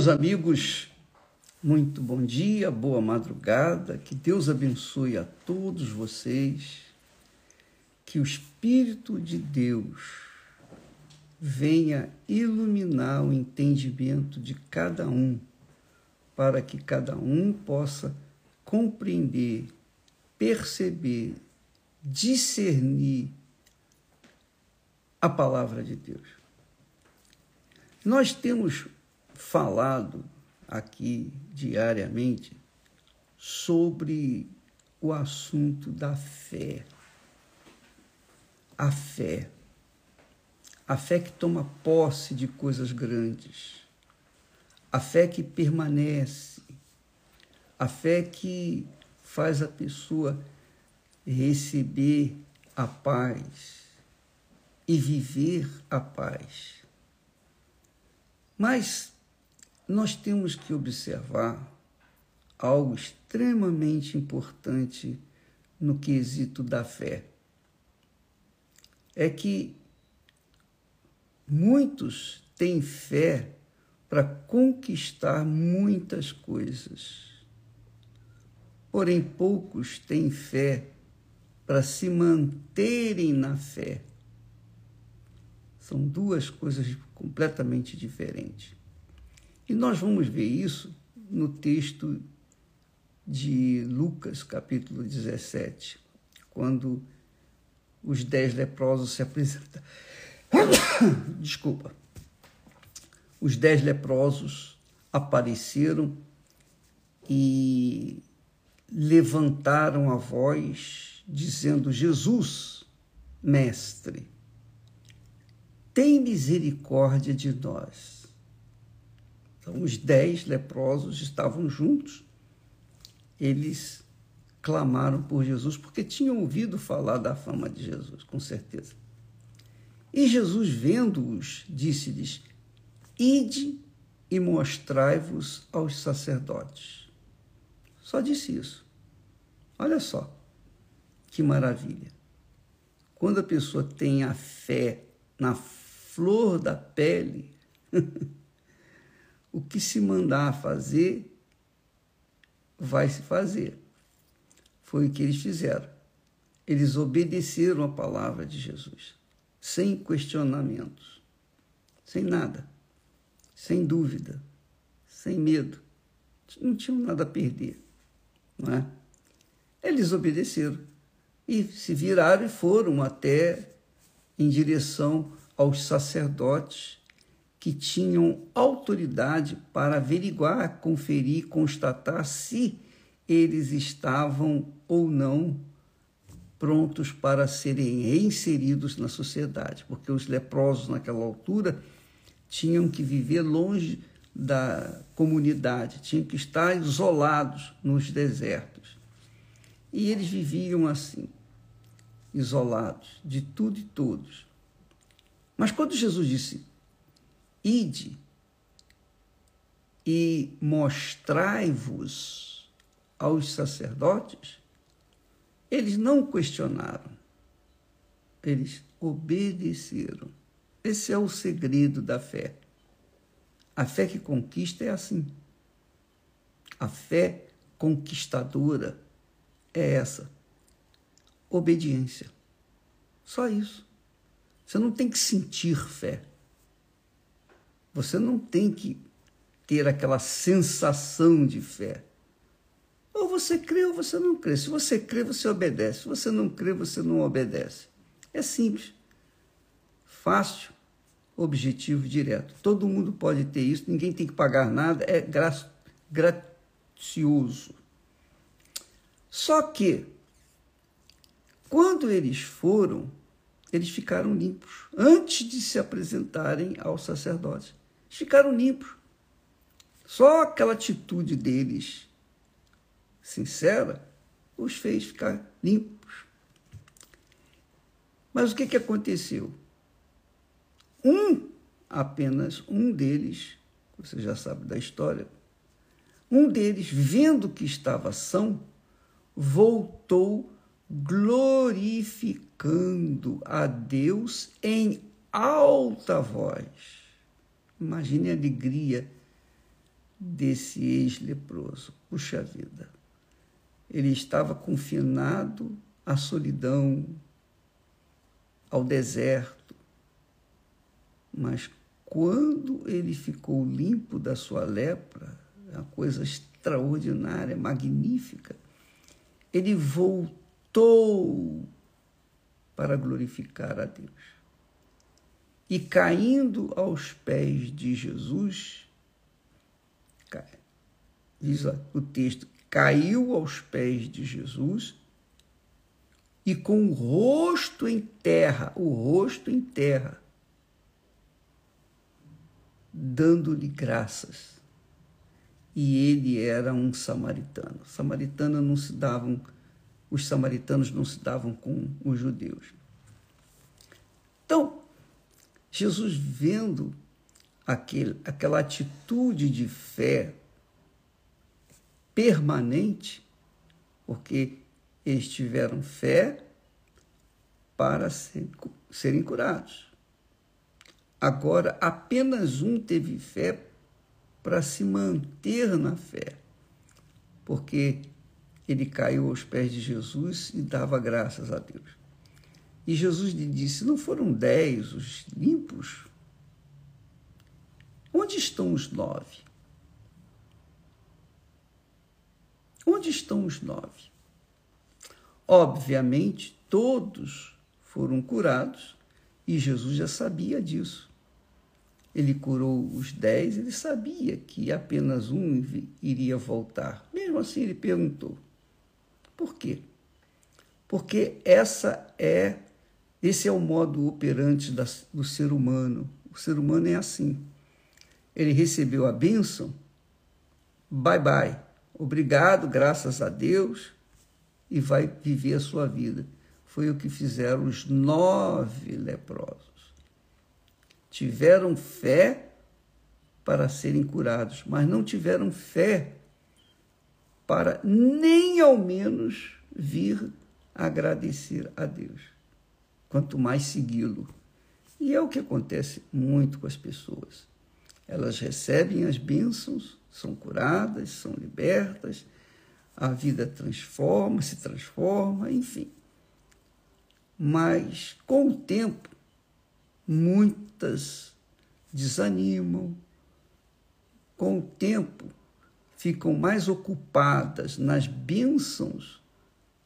Meus amigos, muito bom dia, boa madrugada, que Deus abençoe a todos vocês, que o Espírito de Deus venha iluminar o entendimento de cada um, para que cada um possa compreender, perceber, discernir a palavra de Deus. Nós temos falado aqui diariamente sobre o assunto da fé. A fé. A fé que toma posse de coisas grandes. A fé que permanece. A fé que faz a pessoa receber a paz e viver a paz. Mas nós temos que observar algo extremamente importante no quesito da fé. É que muitos têm fé para conquistar muitas coisas. Porém, poucos têm fé para se manterem na fé. São duas coisas completamente diferentes. E nós vamos ver isso no texto de Lucas, capítulo 17, quando os dez leprosos se apresentam. Desculpa. Os dez leprosos apareceram e levantaram a voz, dizendo: Jesus, mestre, tem misericórdia de nós. Então, os dez leprosos estavam juntos, eles clamaram por Jesus, porque tinham ouvido falar da fama de Jesus, com certeza. E Jesus, vendo-os, disse-lhes: Ide e mostrai-vos aos sacerdotes. Só disse isso. Olha só, que maravilha. Quando a pessoa tem a fé na flor da pele, o que se mandar fazer, vai se fazer. Foi o que eles fizeram. Eles obedeceram a palavra de Jesus, sem questionamentos, sem nada, sem dúvida, sem medo. Não tinham nada a perder, não é? Eles obedeceram e se viraram e foram até em direção aos sacerdotes que tinham autoridade para averiguar, conferir, constatar se eles estavam ou não prontos para serem reinseridos na sociedade, porque os leprosos naquela altura tinham que viver longe da comunidade, tinham que estar isolados nos desertos. E eles viviam assim, isolados de tudo e todos. Mas quando Jesus disse: Ide e mostrai-vos aos sacerdotes, eles não questionaram, eles obedeceram. Esse é o segredo da fé. A fé que conquista é assim. A fé conquistadora é essa. Obediência. Só isso. Você não tem que sentir fé. Você não tem que ter aquela sensação de fé. Ou você crê ou você não crê. Se você crê, você obedece. Se você não crê, você não obedece. É simples. Fácil, objetivo direto. Todo mundo pode ter isso, ninguém tem que pagar nada, é gra gracioso. Só que, quando eles foram, eles ficaram limpos, antes de se apresentarem ao sacerdote ficaram limpos. Só aquela atitude deles sincera os fez ficar limpos. Mas o que, que aconteceu? Um, apenas um deles, você já sabe da história, um deles, vendo que estava são, voltou glorificando a Deus em alta voz. Imagine a alegria desse ex-leproso. Puxa vida. Ele estava confinado à solidão, ao deserto. Mas quando ele ficou limpo da sua lepra, uma coisa extraordinária, magnífica, ele voltou para glorificar a Deus. E caindo aos pés de Jesus, diz o texto, caiu aos pés de Jesus e com o rosto em terra, o rosto em terra, dando-lhe graças. E ele era um samaritano. Samaritano não se davam, os samaritanos não se davam com os judeus. Então, Jesus vendo aquele, aquela atitude de fé permanente, porque eles tiveram fé para serem curados. Agora, apenas um teve fé para se manter na fé, porque ele caiu aos pés de Jesus e dava graças a Deus. E Jesus lhe disse: Não foram dez os limpos? Onde estão os nove? Onde estão os nove? Obviamente, todos foram curados e Jesus já sabia disso ele curou os dez, ele sabia que apenas um iria voltar. Mesmo assim, ele perguntou: por quê? Porque essa é esse é o modo operante do ser humano. O ser humano é assim. Ele recebeu a bênção, bye bye, obrigado, graças a Deus, e vai viver a sua vida. Foi o que fizeram os nove leprosos tiveram fé para serem curados, mas não tiveram fé para nem ao menos vir agradecer a Deus, quanto mais segui-lo. E é o que acontece muito com as pessoas. Elas recebem as bênçãos, são curadas, são libertas, a vida transforma, se transforma, enfim. Mas com o tempo, muitas desanimam, com o tempo ficam mais ocupadas nas bênçãos,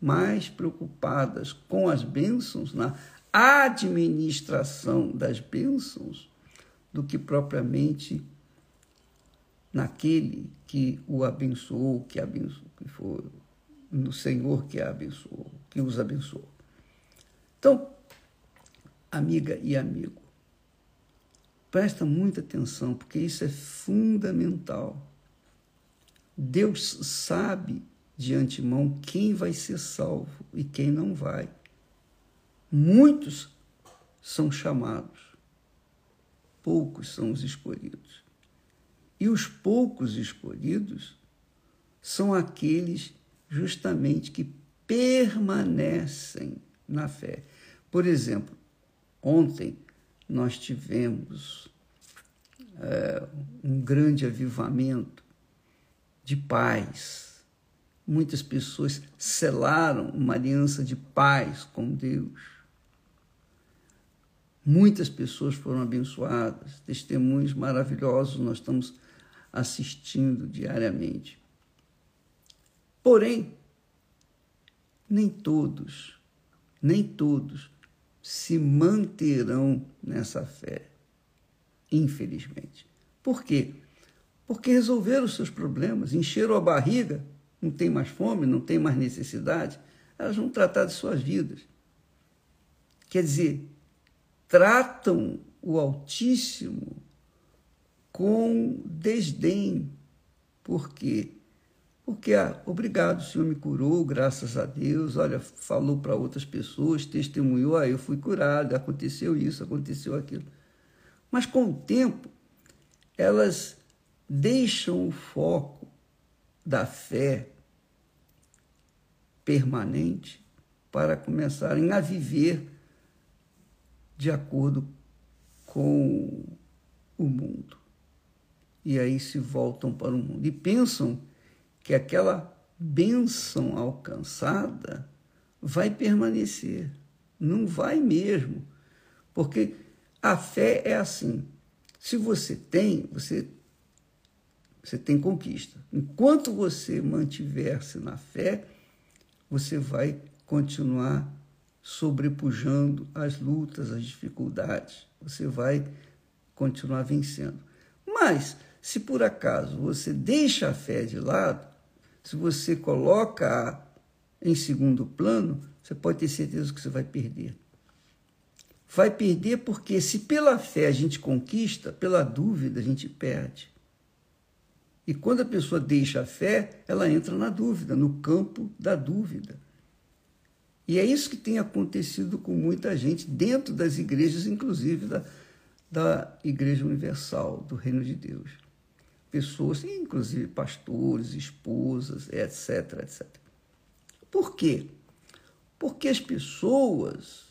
mais preocupadas com as bênçãos, na administração das bênçãos, do que propriamente naquele que o abençoou, que abençoou, que foi no Senhor que a abençoou, que os abençoou. Então, amiga e amigo. Presta muita atenção, porque isso é fundamental. Deus sabe de antemão quem vai ser salvo e quem não vai. Muitos são chamados, poucos são os escolhidos. E os poucos escolhidos são aqueles justamente que permanecem na fé. Por exemplo, Ontem nós tivemos é, um grande avivamento de paz. Muitas pessoas selaram uma aliança de paz com Deus. Muitas pessoas foram abençoadas, testemunhos maravilhosos nós estamos assistindo diariamente. Porém, nem todos, nem todos se manterão nessa fé, infelizmente. Por quê? Porque resolveram os seus problemas, encheram a barriga, não tem mais fome, não tem mais necessidade, elas vão tratar de suas vidas. Quer dizer, tratam o Altíssimo com desdém. Por quê? Porque, ah, obrigado, o Senhor me curou, graças a Deus. Olha, falou para outras pessoas, testemunhou, ah, eu fui curado, aconteceu isso, aconteceu aquilo. Mas com o tempo, elas deixam o foco da fé permanente para começarem a viver de acordo com o mundo. e aí se voltam para o mundo e pensam que aquela bênção alcançada vai permanecer. Não vai mesmo. Porque a fé é assim. Se você tem, você, você tem conquista. Enquanto você mantiver-se na fé, você vai continuar sobrepujando as lutas, as dificuldades. Você vai continuar vencendo. Mas, se por acaso você deixa a fé de lado, se você coloca em segundo plano, você pode ter certeza que você vai perder. Vai perder porque, se pela fé a gente conquista, pela dúvida a gente perde. E quando a pessoa deixa a fé, ela entra na dúvida, no campo da dúvida. E é isso que tem acontecido com muita gente dentro das igrejas, inclusive da, da Igreja Universal, do Reino de Deus. Pessoas, inclusive pastores, esposas, etc, etc. Por quê? Porque as pessoas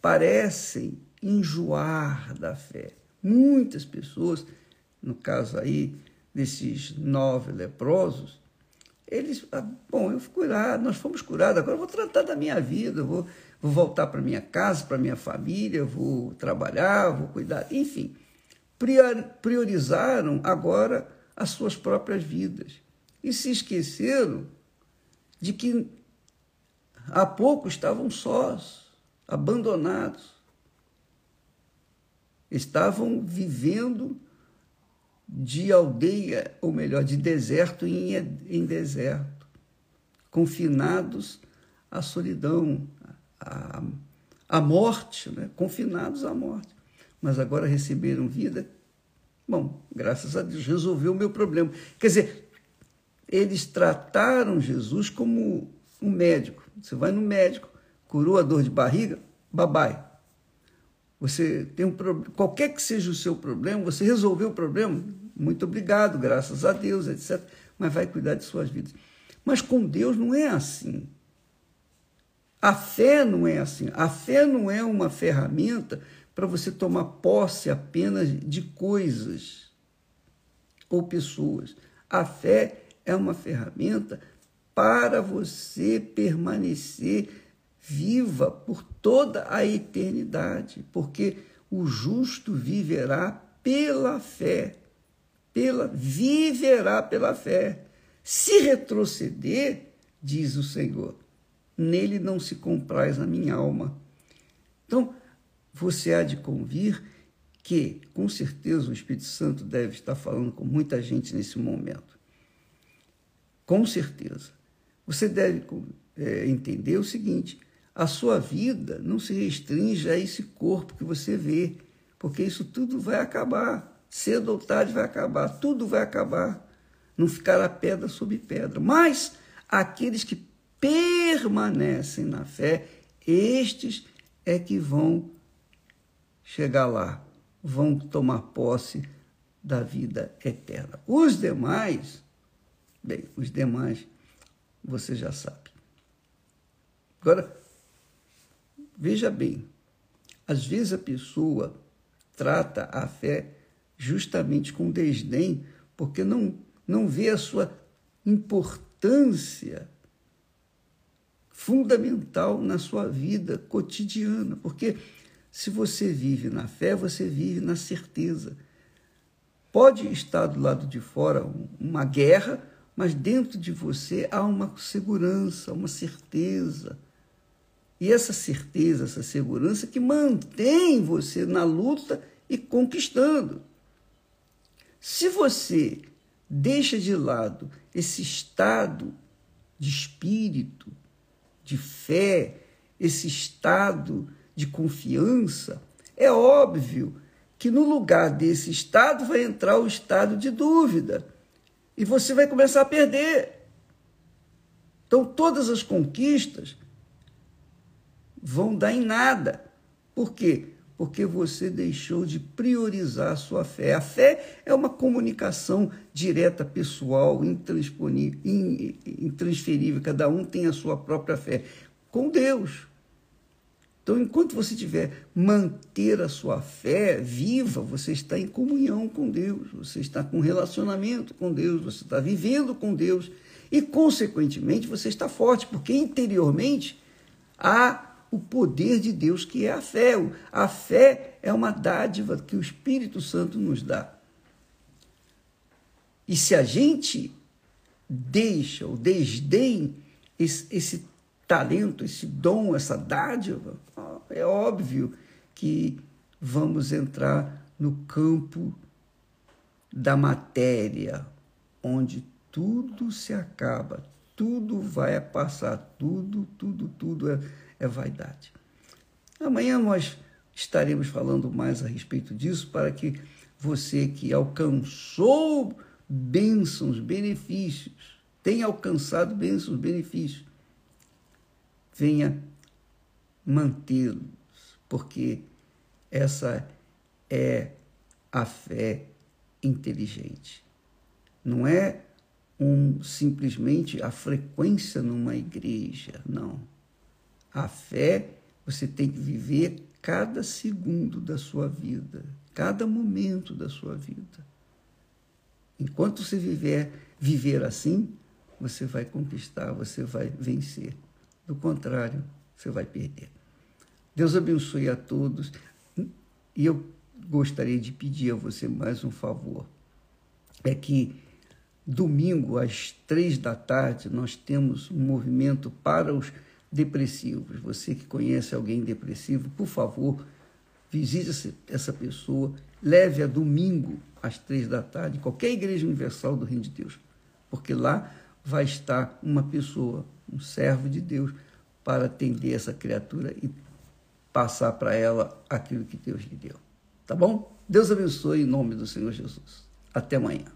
parecem enjoar da fé. Muitas pessoas, no caso aí desses nove leprosos, eles, ah, bom, eu fui curado, nós fomos curados, agora eu vou tratar da minha vida, vou, vou voltar para minha casa, para minha família, vou trabalhar, vou cuidar, enfim. Priorizaram agora as suas próprias vidas e se esqueceram de que há pouco estavam sós, abandonados. Estavam vivendo de aldeia, ou melhor, de deserto em, em deserto, confinados à solidão, à, à morte, né? confinados à morte. Mas agora receberam vida. Bom, graças a Deus, resolveu o meu problema. Quer dizer, eles trataram Jesus como um médico. Você vai no médico, curou a dor de barriga, babai. Você tem um problema, qualquer que seja o seu problema, você resolveu o problema, muito obrigado, graças a Deus, etc. Mas vai cuidar de suas vidas. Mas com Deus não é assim. A fé não é assim. A fé não é uma ferramenta para você tomar posse apenas de coisas ou pessoas. A fé é uma ferramenta para você permanecer viva por toda a eternidade, porque o justo viverá pela fé, pela viverá pela fé. Se retroceder, diz o Senhor, nele não se compraz a minha alma. Então, você há de convir que, com certeza, o Espírito Santo deve estar falando com muita gente nesse momento. Com certeza. Você deve é, entender o seguinte: a sua vida não se restringe a esse corpo que você vê, porque isso tudo vai acabar. Cedo ou tarde vai acabar, tudo vai acabar. Não ficará pedra sobre pedra. Mas aqueles que permanecem na fé, estes é que vão chegar lá, vão tomar posse da vida eterna. Os demais, bem, os demais você já sabe. Agora, veja bem, às vezes a pessoa trata a fé justamente com desdém, porque não, não vê a sua importância fundamental na sua vida cotidiana. Porque se você vive na fé, você vive na certeza. Pode estar do lado de fora uma guerra, mas dentro de você há uma segurança, uma certeza. E essa certeza, essa segurança que mantém você na luta e conquistando. Se você deixa de lado esse estado de espírito, de fé, esse estado de confiança, é óbvio que no lugar desse estado vai entrar o estado de dúvida e você vai começar a perder. Então, todas as conquistas vão dar em nada. Por quê? Porque você deixou de priorizar a sua fé. A fé é uma comunicação direta, pessoal, intransferível. Cada um tem a sua própria fé com Deus. Então, enquanto você tiver manter a sua fé viva, você está em comunhão com Deus, você está com relacionamento com Deus, você está vivendo com Deus e, consequentemente, você está forte, porque interiormente há o poder de Deus que é a fé. A fé é uma dádiva que o Espírito Santo nos dá. E se a gente deixa ou desdém esse, esse talento, esse dom, essa dádiva, é óbvio que vamos entrar no campo da matéria, onde tudo se acaba, tudo vai passar, tudo, tudo, tudo é, é vaidade. Amanhã nós estaremos falando mais a respeito disso para que você que alcançou bênçãos, benefícios, tenha alcançado bênçãos, benefícios, venha mantê-los, porque essa é a fé inteligente. Não é um simplesmente a frequência numa igreja, não. A fé você tem que viver cada segundo da sua vida, cada momento da sua vida. Enquanto você viver viver assim, você vai conquistar, você vai vencer. Do contrário, você vai perder. Deus abençoe a todos. E eu gostaria de pedir a você mais um favor. É que domingo, às três da tarde, nós temos um movimento para os depressivos. Você que conhece alguém depressivo, por favor, visite essa pessoa, leve a domingo às três da tarde, qualquer igreja universal do Reino de Deus, porque lá vai estar uma pessoa, um servo de Deus, para atender essa criatura e passar para ela aquilo que Deus lhe deu. Tá bom? Deus abençoe em nome do Senhor Jesus. Até amanhã.